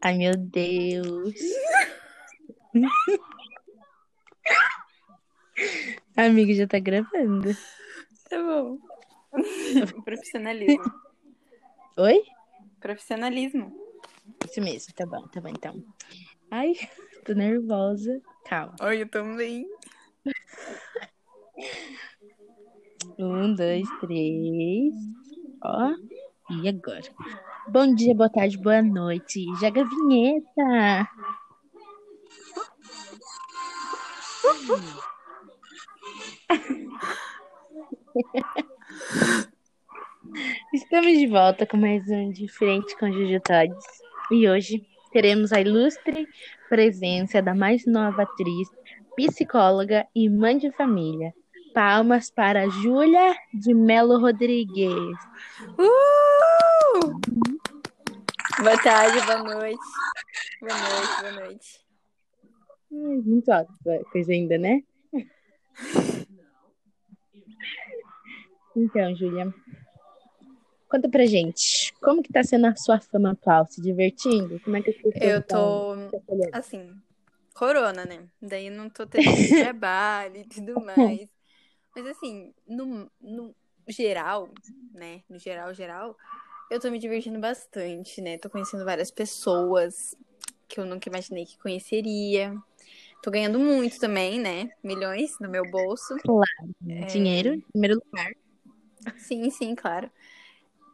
Ai, meu Deus. Amiga, já tá gravando. Tá bom. Profissionalismo. Oi? Profissionalismo. Isso mesmo, tá bom, tá bom então. Ai, tô nervosa. Calma. Oi, eu também. Um, dois, três. Ó. E agora? Bom dia, boa tarde, boa noite. Joga a vinheta. Estamos de volta com mais um de Frente com Juju. E hoje teremos a ilustre presença da mais nova atriz, psicóloga e mãe de família. Palmas para Júlia de Melo Rodrigues. Uh! Boa tarde, boa noite. Boa noite, boa noite. Ai, muito alto coisa ainda, né? Então, Júlia, conta pra gente, como que tá sendo a sua fama atual? Se divertindo? Como é que você Eu tô, assim, corona, né? Daí não tô tendo trabalho e tudo mais. Mas, assim, no, no geral, né? No geral, geral, eu tô me divertindo bastante, né? Tô conhecendo várias pessoas que eu nunca imaginei que conheceria. Tô ganhando muito também, né? Milhões no meu bolso. Claro. É. Dinheiro, em primeiro lugar. Sim, sim, claro.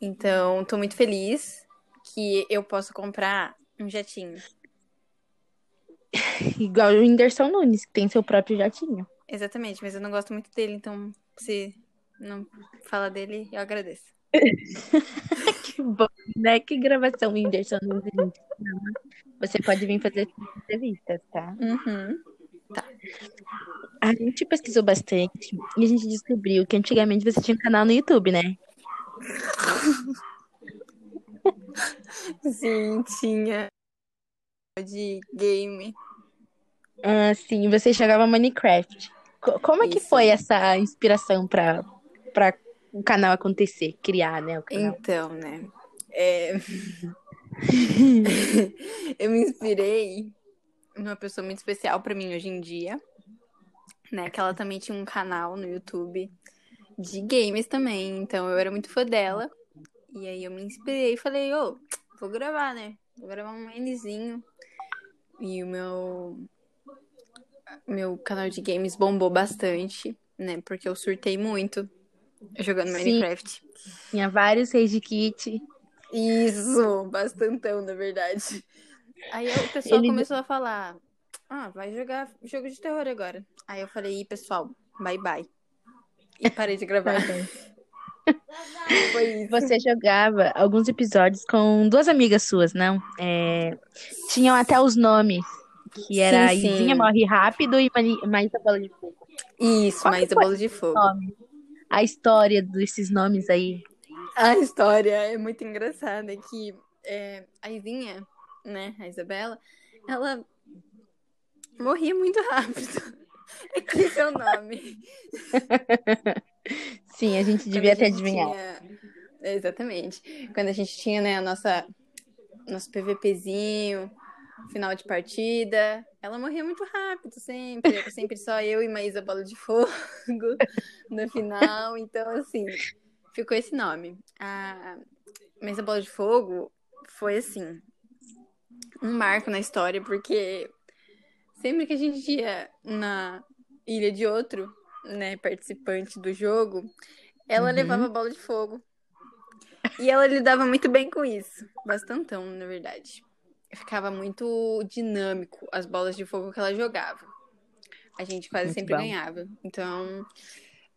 Então, tô muito feliz que eu posso comprar um jatinho. Igual o Whindersson Nunes, que tem seu próprio jatinho. Exatamente, mas eu não gosto muito dele, então se não fala dele, eu agradeço. que bom, né? Que gravação, Whindersson. Você pode vir fazer entrevistas, tá? Uhum. A gente pesquisou bastante e a gente descobriu que antigamente você tinha um canal no YouTube, né? Sim, tinha de game. Ah, sim, você jogava Minecraft. Co- Como é que Isso. foi essa inspiração para para o canal acontecer, criar, né, o canal? Então, né? é, eu me inspirei numa pessoa muito especial pra mim hoje em dia, né? Que ela também tinha um canal no YouTube de games também, então eu era muito fã dela. E aí eu me inspirei e falei, ô, vou gravar, né? Vou gravar um Nzinho. E o meu meu canal de games bombou bastante, né? Porque eu surtei muito jogando. Minecraft. Tinha vários Rage Kit. Isso, bastantão, na verdade. Aí o pessoal Ele- começou a falar: Ah, vai jogar jogo de terror agora. Aí eu falei: Ih, pessoal, bye bye. E parei de gravar. Foi isso. Você jogava alguns episódios com duas amigas suas, não? É, Tinham até os nomes, que era Sim, sim. Izinha Morre Rápido e Mani- Maísa Bola de Fogo. Isso, Qual a bola de fogo. Nome. A história desses nomes aí. A história é muito engraçada que é, a Izinha, né, a Isabela, ela morria muito rápido. É que esse é o nome. Sim, a gente devia a ter gente adivinhado. tinha- Exatamente. Quando a gente tinha, né, a nossa nosso PVPzinho, final de partida, ela morria muito rápido sempre. Era sempre só eu e Maísa Bola de Fogo no final. Então, assim, ficou esse nome. A Maísa Bola de Fogo foi, assim, um marco na história, porque sempre que a gente ia na ilha de outro, né, participante do jogo, ela Uhum. levava bola de fogo. E ela lidava muito bem com isso. Bastantão, na verdade. Ficava muito dinâmico as bolas de fogo que ela jogava. A gente quase Muito sempre bom. ganhava. Então,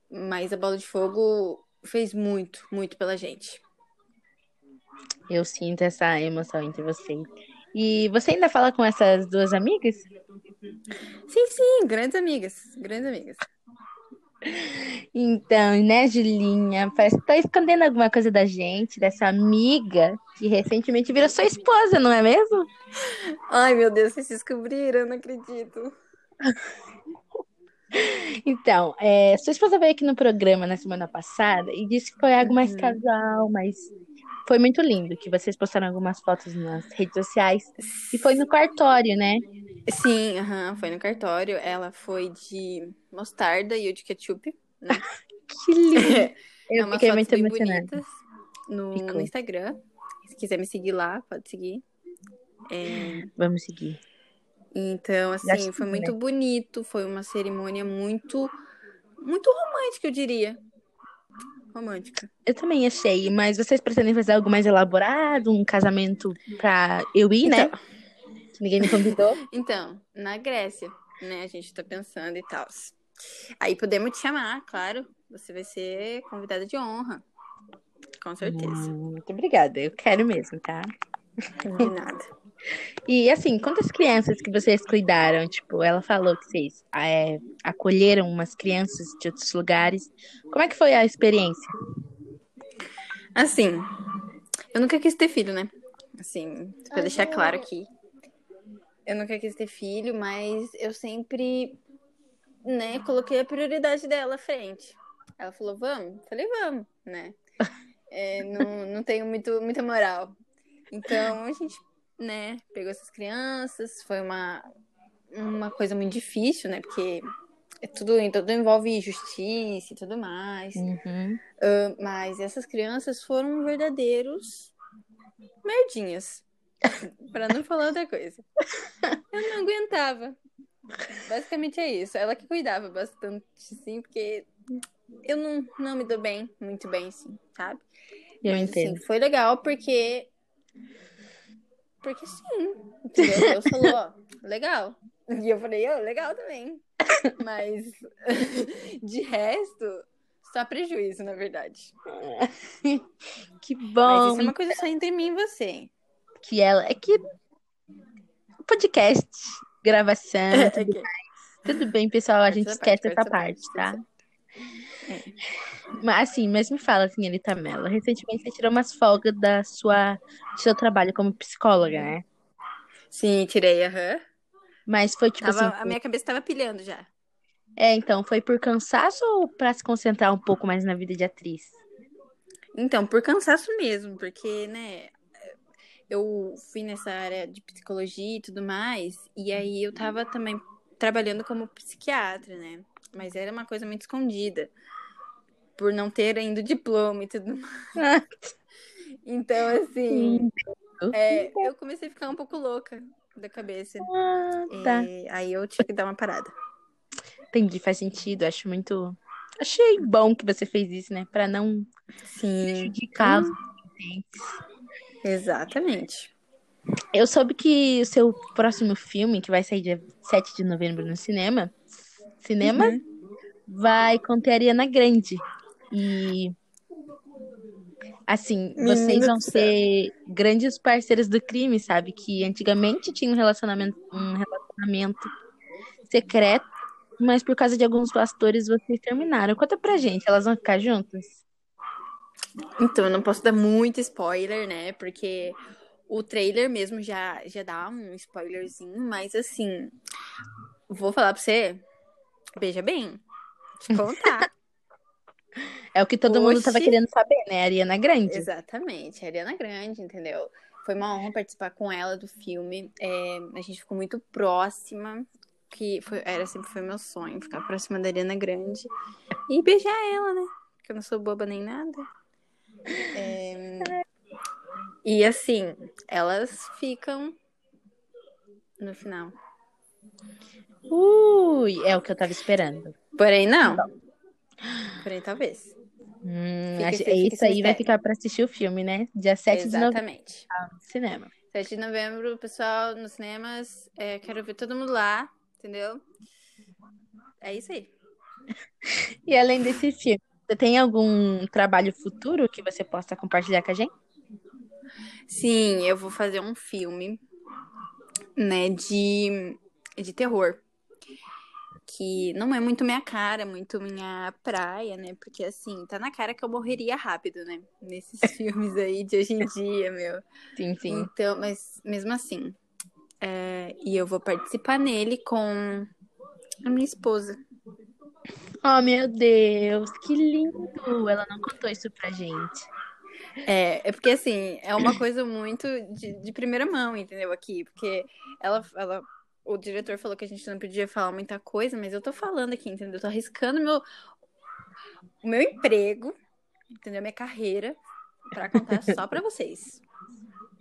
mas a bola de fogo fez muito, muito pela gente. Eu sinto essa emoção entre vocês. E você ainda fala com essas duas amigas? Sim, sim, grandes amigas. Grandes amigas. Então, né, Julinha? Parece que tá escondendo alguma coisa da gente, dessa amiga que recentemente virou sua esposa, não é mesmo? Ai, meu Deus, vocês descobriram, eu não acredito. Então, é, sua esposa veio aqui no programa na semana passada e disse que foi algo mais Uhum. casal, mas foi muito lindo, que vocês postaram algumas fotos nas redes sociais e foi no cartório, né? Sim, aham, foi no cartório. Ela foi de mostarda e eu de ketchup. Que lindo! É Eu umas fiquei muito emocionada. no, no Instagram. Se quiser me seguir lá, pode seguir. É, Vamos seguir. Então, assim, foi muito bonito. Foi uma cerimônia muito, muito romântica, eu diria. Romântica. Eu também achei, mas vocês pretendem fazer algo mais elaborado, um casamento pra eu ir, né? Então, Que ninguém me convidou. então, na Grécia, né? A gente tá pensando e tal. Aí podemos te chamar, claro. Você vai ser convidada de honra. Com certeza. Muito obrigada, eu quero mesmo, tá? De nada. E assim, quantas crianças que vocês cuidaram? Tipo, ela falou que vocês é, acolheram umas crianças de outros lugares. Como é que foi a experiência? Assim, eu nunca quis ter filho, né? Assim, pra deixar claro aqui. Eu nunca quis ter filho, mas eu sempre, né, coloquei a prioridade dela à frente. Ela falou, vamos? Eu falei, vamos, né? É, não, não tenho muito, muita moral. Então, a gente, né, pegou essas crianças. Foi uma, uma coisa muito difícil, né? Porque é tudo, tudo envolve justiça e tudo mais. Uhum. Ah, mas essas crianças foram verdadeiros merdinhas. Pra não falar outra coisa. Eu não aguentava. Basicamente é isso. Ela que cuidava bastante, sim, porque eu não, não me dou bem, muito bem, sim, sabe? Eu Mas, entendo. assim, foi legal porque. Porque sim. Deus falou, ó, legal. E eu falei, ó, legal também. Mas de resto, só prejuízo, na verdade. Que Mas bom isso é uma coisa só entre mim e você. que ela. É que. Podcast, gravação, É tudo, que- tudo bem, pessoal. A gente esquece parte, essa parte, essa tá? Mas assim, mas me fala, senhorita Mello. Recentemente você tirou umas folgas da sua, do seu trabalho como psicóloga, né? Sim, tirei, aham. Mas foi tipo Tava- assim. A minha cabeça tava pilhando já. É, então, foi por cansaço ou pra se concentrar um pouco mais na vida de atriz? Então, por cansaço mesmo, porque, né, eu fui nessa área de psicologia e tudo mais, e aí eu tava também trabalhando como psiquiatra, né? Mas era uma coisa muito escondida, por não ter ainda diploma e tudo mais. Então, assim, é, eu comecei a ficar um pouco louca da cabeça. Ah, tá. É, aí eu tive que dar uma parada. Entendi, faz sentido. Acho muito. Achei bom que você fez isso, né? Pra não Sim, prejudicar os exatamente. Eu soube que o seu próximo filme, que vai sair dia 7 de novembro no cinema, cinema, Uhum. vai conter a Ariana Grande. E assim, Menina vocês vão ser grandes parceiros do crime, sabe? Que antigamente tinha um relacionamento, um relacionamento secreto, mas por causa de alguns pastores vocês terminaram. Conta pra gente, elas vão ficar juntas? Então, eu não posso dar muito spoiler, né? Porque o trailer mesmo já, já dá um spoilerzinho, mas assim, vou falar pra você, beija bem, te contar. É o que todo mundo tava Oxi. querendo saber, né? A Ariana Grande. Exatamente, a Ariana Grande, entendeu? Foi uma honra participar com ela do filme. É, a gente ficou muito próxima, que foi, era sempre foi meu sonho, ficar próxima da Ariana Grande e beijar ela, né? Porque eu não sou boba nem nada. É, e assim, elas ficam no final. Ui, é o que eu tava esperando. Porém, não. Porém, talvez. Hum, Fica acho- fica isso aí vai ficar pra assistir o filme, né? Dia 7 de novembro Exatamente. no cinema. 7 de novembro, pessoal, nos cinemas. É, quero ver todo mundo lá, entendeu? É isso aí. E além desse filme, você tem algum trabalho futuro que você possa compartilhar com a gente? Sim, eu vou fazer um filme, né, de, de terror. Que não é muito minha cara, muito minha praia, né? Porque, assim, tá na cara que eu morreria rápido, né? Nesses filmes aí de hoje em dia, meu. Sim, sim. Então, mas mesmo assim. é, e eu vou participar nele com a minha esposa. Oh, meu Deus, que lindo! Ela não contou isso pra gente. É, é porque assim, é uma coisa muito de, de primeira mão, entendeu? Aqui, porque ela, ela, o diretor falou que a gente não podia falar muita coisa, mas eu tô falando aqui, entendeu? Eu tô arriscando meu, o meu emprego, entendeu? Minha carreira, pra contar só pra vocês.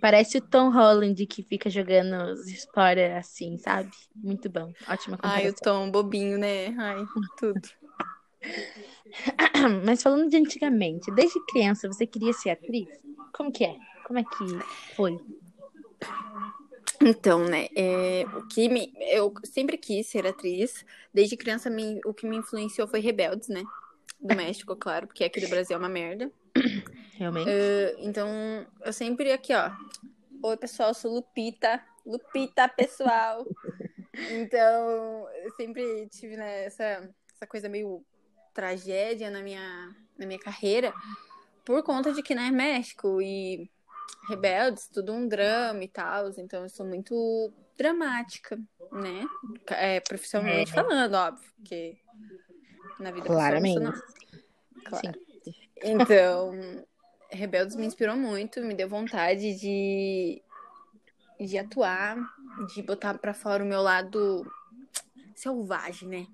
Parece o Tom Holland que fica jogando história assim, sabe? Muito bom. Ótima comparação. Ai, o Tom bobinho, né? Ai, tudo. Mas falando de antigamente, desde criança você queria ser atriz? Como que é? Como é que foi? Então, né, é, o que me, eu sempre quis ser atriz. Desde criança, me, o que me influenciou foi Rebeldes, né? Do México, claro, porque aqui do Brasil é uma merda. Realmente. Uh, então, eu sempre aqui, ó. Oi, pessoal, sou Lupita. Lupita, pessoal. então, eu sempre tive né, essa, essa coisa meio tragédia na minha, na minha carreira por conta de que, né, México e Rebeldes, tudo um drama e tal. Então, eu sou muito dramática, né? É, profissionalmente é. falando, óbvio, porque na vida Claramente. Claro. Sim. Então, Rebeldes me inspirou muito, me deu vontade de, de atuar, de botar para fora o meu lado selvagem, né?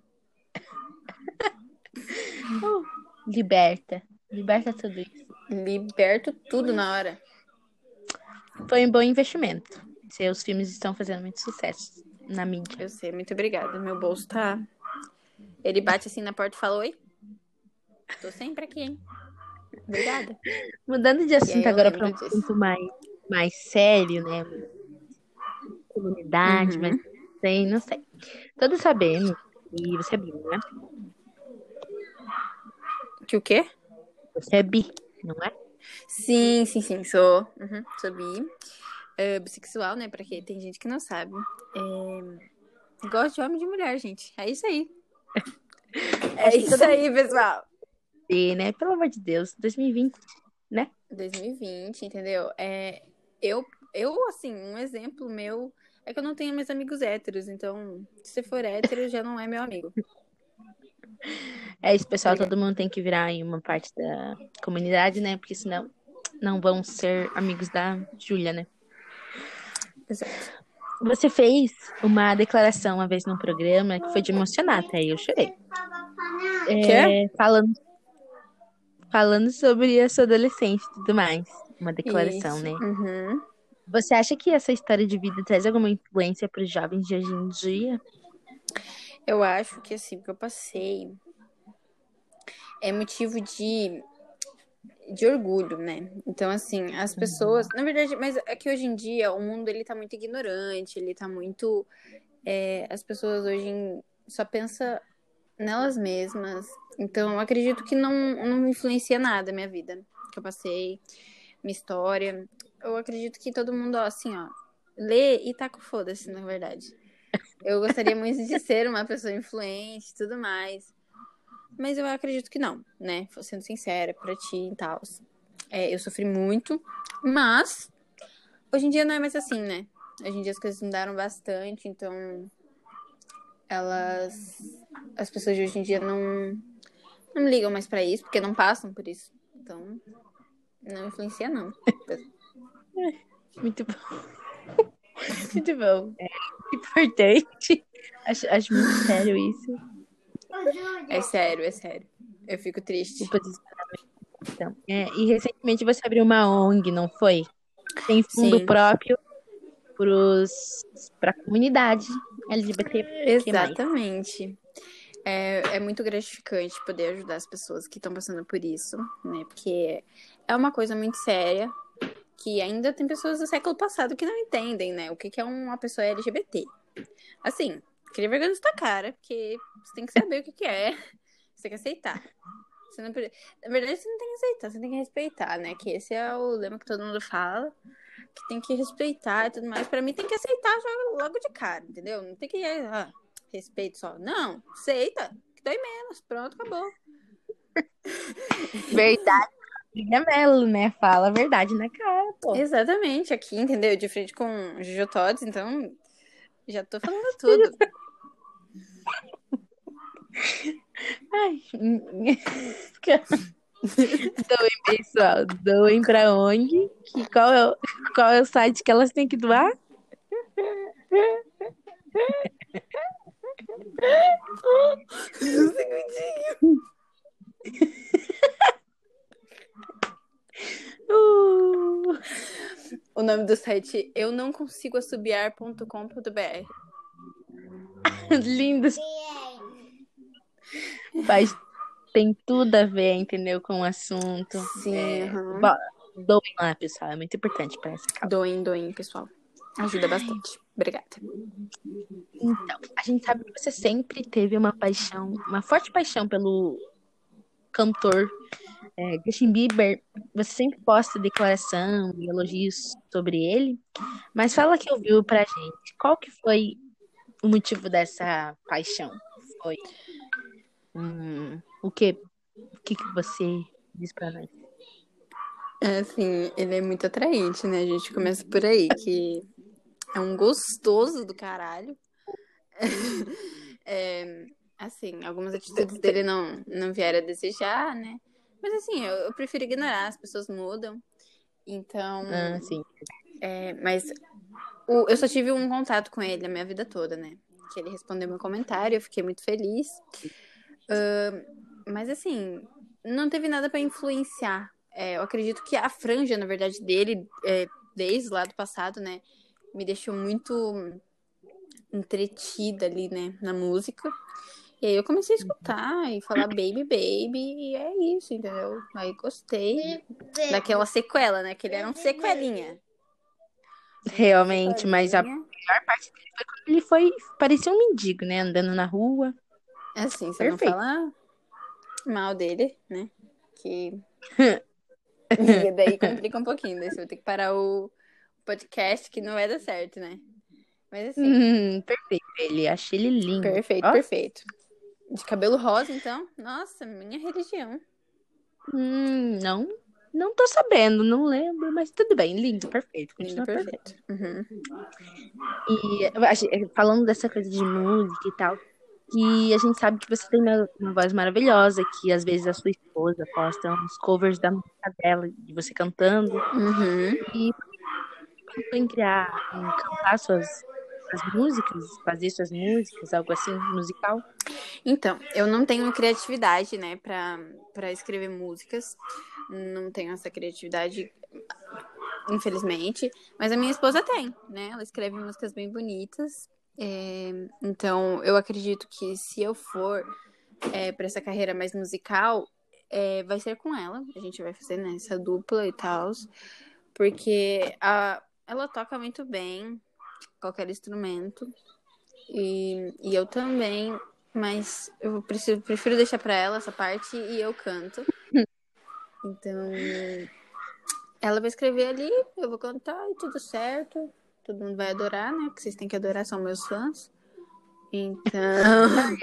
Liberta. Liberta tudo isso. Liberto tudo na hora. Foi um bom investimento. Seus filmes estão fazendo muito sucesso na mídia. Eu sei, muito obrigada. Meu bolso tá. Ele bate assim na porta e fala: Oi. Tô sempre aqui, hein? Obrigada. Mudando de assunto agora para um assunto mais, mais sério, né? Comunidade, uhum. mas sei, não sei. Todos sabemos, e você é bi, né? Que o quê? Você é bi, não é? Sim, sim, sim, sou. Uhum, sou bi. Uh, bissexual, né? Pra quem tem gente que não sabe. É... Gosto de homem e de mulher, gente. É isso aí. é isso aí, pessoal. E, né? Pelo amor de Deus, 2020, né? 2020, entendeu? É, eu, eu, assim, um exemplo meu é que eu não tenho mais amigos héteros, então, se você for hétero, já não é meu amigo. É isso, pessoal. Todo mundo tem que virar em uma parte da comunidade, né? Porque senão não vão ser amigos da Júlia, né? Exato. Você fez uma declaração uma vez num programa que foi de emocionar, até eu chorei. É, falando, falando sobre a sua adolescente e tudo mais. Uma declaração, Isso. né? Uhum. Você acha que essa história de vida traz alguma influência para os jovens de hoje em dia? Eu acho que assim, o que eu passei é motivo de, de orgulho, né? Então, assim, as pessoas. Na verdade, mas é que hoje em dia o mundo ele tá muito ignorante, ele tá muito. É, as pessoas hoje em, só pensam nelas mesmas. Então, eu acredito que não, não influencia nada a minha vida que eu passei, minha história. Eu acredito que todo mundo, ó, assim, ó, lê e tá com foda-se, na verdade. Eu gostaria muito de ser uma pessoa influente e tudo mais. Mas eu acredito que não, né? Sendo sincera pra ti e tal. É, eu sofri muito, mas hoje em dia não é mais assim, né? Hoje em dia as coisas mudaram bastante, então elas. As pessoas de hoje em dia não. Não ligam mais pra isso, porque não passam por isso. Então, não influencia, não. Muito bom. Muito bom. É importante. Acho, acho muito sério isso. É sério, é sério. Eu fico triste. O Então, é, e recentemente você abriu uma ONG, não foi? Tem fundo Sim. próprio para a comunidade LGBT. Exatamente. É, é muito gratificante poder ajudar as pessoas que estão passando por isso, né? Porque é uma coisa muito séria que ainda tem pessoas do século passado que não entendem, né? O que, que é uma pessoa LGBT. Assim, queria vergonha na sua cara, porque você tem que saber o que, que é. Você tem que aceitar. Você não... Na verdade, você não tem que aceitar, você tem que respeitar, né? Que esse é o lema que todo mundo fala. Que tem que respeitar e tudo mais. Pra mim, tem que aceitar logo de cara, entendeu? Não tem que. Ah, respeito só. Não, aceita. Que dói menos. Pronto, acabou. Verdade. Brilha Melo, né? Fala a verdade na cara, pô. Exatamente, aqui, entendeu? De frente com Jojo Todes, então já tô falando tudo. Ai. Doem, pessoal. Doem pra onde? Que, qual, é, o- qual é o site que elas têm que doar? Um segundinho. Uh, O nome do site eu não consigo assobiar.com.br. lindo. Faz, tem tudo a ver, entendeu? Com o assunto. Sim, É, aham. bo- Doem lá, pessoal. É muito importante para essa causa. Doem, doem, pessoal. Ajuda bastante. Obrigada. Então, a gente sabe que você sempre teve uma paixão, uma forte paixão pelo cantor é, Justin Bieber. Você sempre posta declaração e elogios sobre ele. Mas fala que ouviu pra gente. Qual que foi o motivo dessa paixão? Foi hum, o que? O que, que você diz pra nós? É assim, ele é muito atraente, né? A gente começa por aí, que é um gostoso do caralho. É, assim, algumas atitudes dele não, não vieram a desejar, né? Mas assim, eu, eu prefiro ignorar, as pessoas mudam. Então, Ah, sim. é, mas o- eu só tive um contato com ele a minha vida toda, né? Que ele respondeu meu comentário, eu fiquei muito feliz. Ahn, mas assim, não teve nada pra influenciar. É, eu acredito que a franja, na verdade, dele, é, desde lá do passado, né, me deixou muito entretida ali, né, na música. E aí eu comecei a escutar e falar baby, baby, e é isso, entendeu? Aí gostei daquela sequela, né? Que ele era um sequelinha. Realmente, mas a maior parte dele foi quando ele foi. Parecia um mendigo, né? Andando na rua. Assim, você Perfeito. não fala mal dele, né? Que. E daí complica um pouquinho, daí você vai ter que parar o podcast, que não vai dar certo, né? Mas assim, Hum, perfeito. Ele, achei ele lindo. perfeito, Ó. perfeito. De cabelo rosa, então? Nossa, minha religião. Hum, não, não tô sabendo, não lembro, mas tudo bem, lindo, perfeito, Lindo, continua perfeito. perfeito. Uhum. E é, falando dessa coisa de música e tal, que a gente sabe que você tem uma, uma voz maravilhosa, que às vezes a sua esposa posta uns covers da música dela, de você cantando, Uhum. e em criar, em cantar suas, suas músicas, fazer suas músicas, algo assim, musical. Então, eu não tenho criatividade, né, pra, pra escrever músicas. Não tenho essa criatividade, infelizmente. Mas a minha esposa tem, né? Ela escreve músicas bem bonitas. É, então, eu acredito que se eu for é, para essa carreira mais musical, é, vai ser com ela. A gente vai fazer né, essa dupla e tal. Porque a, ela toca muito bem qualquer instrumento. E, e eu também, mas eu preciso, prefiro deixar pra ela essa parte e eu canto. Então, ela vai escrever ali, eu vou cantar e tudo certo. Todo mundo vai adorar, né? Porque vocês têm que adorar, são meus fãs. Então,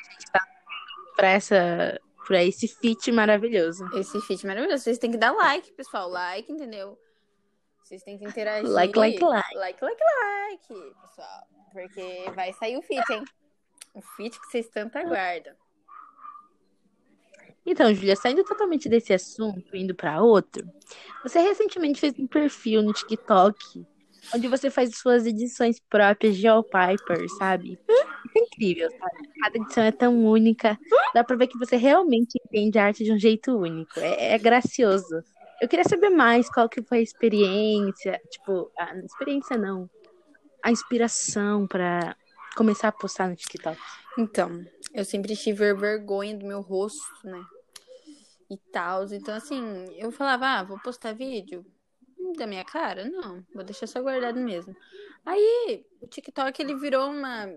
Pra essa, pra esse feat maravilhoso. esse feat maravilhoso. Vocês têm que dar like, pessoal. Like, entendeu? Vocês têm que interagir. Like, like, like. Like, like, like, pessoal. Porque vai sair o feat, hein? O feat que vocês tanto aguardam. Então, Julia, saindo totalmente desse assunto, indo pra outro, você recentemente fez um perfil no TikTok onde você faz suas edições próprias de Wallpaper, sabe? Isso é incrível, sabe? Cada edição é tão única, dá pra ver que você realmente entende a arte de um jeito único. É, é gracioso. Eu queria saber mais qual que foi a experiência, tipo, a experiência não, a inspiração pra começar a postar no TikTok. Então, eu sempre tive vergonha do meu rosto, né? E tal. Então, assim, eu falava, ah, vou postar vídeo da minha cara? Não, vou deixar só guardado mesmo. Aí, o TikTok, ele virou uma,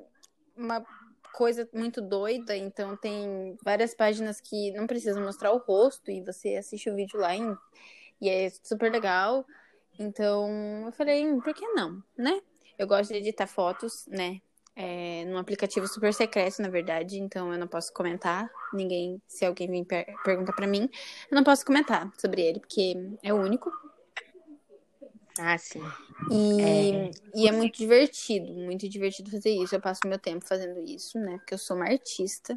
uma coisa muito doida. Então, tem várias páginas que não precisam mostrar o rosto e você assiste o vídeo lá em- e é super legal. Então, eu falei, hum, por que não, né? Eu gosto de editar fotos, né? É, num aplicativo super secreto, na verdade, então eu não posso comentar. Ninguém, se alguém vir per perguntar pra mim, eu não posso comentar sobre ele, porque é o único. Ah, sim. E É. e é muito divertido, muito divertido fazer isso. Eu passo meu tempo fazendo isso, né? Porque eu sou uma artista.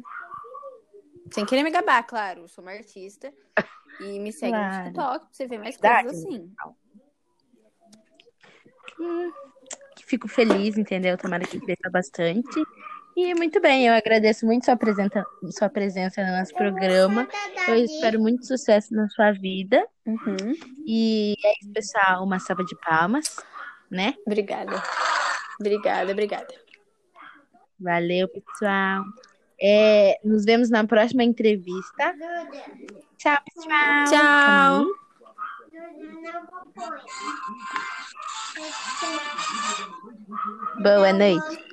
Sem querer me gabar, claro. Eu sou uma artista. E me segue Claro. no TikTok pra você ver mais Verdade. coisas assim. Hum, Fico feliz, entendeu? Tomara que cresça bastante. E muito bem, eu agradeço muito sua, presença, sua presença no nosso programa. Eu espero muito sucesso na sua vida. Uhum. E é isso, pessoal. Uma salva de palmas, né? Obrigada. Obrigada, obrigada. Valeu, pessoal. É, nos vemos na próxima entrevista. Tchau, pessoal. Tchau. Boa noite.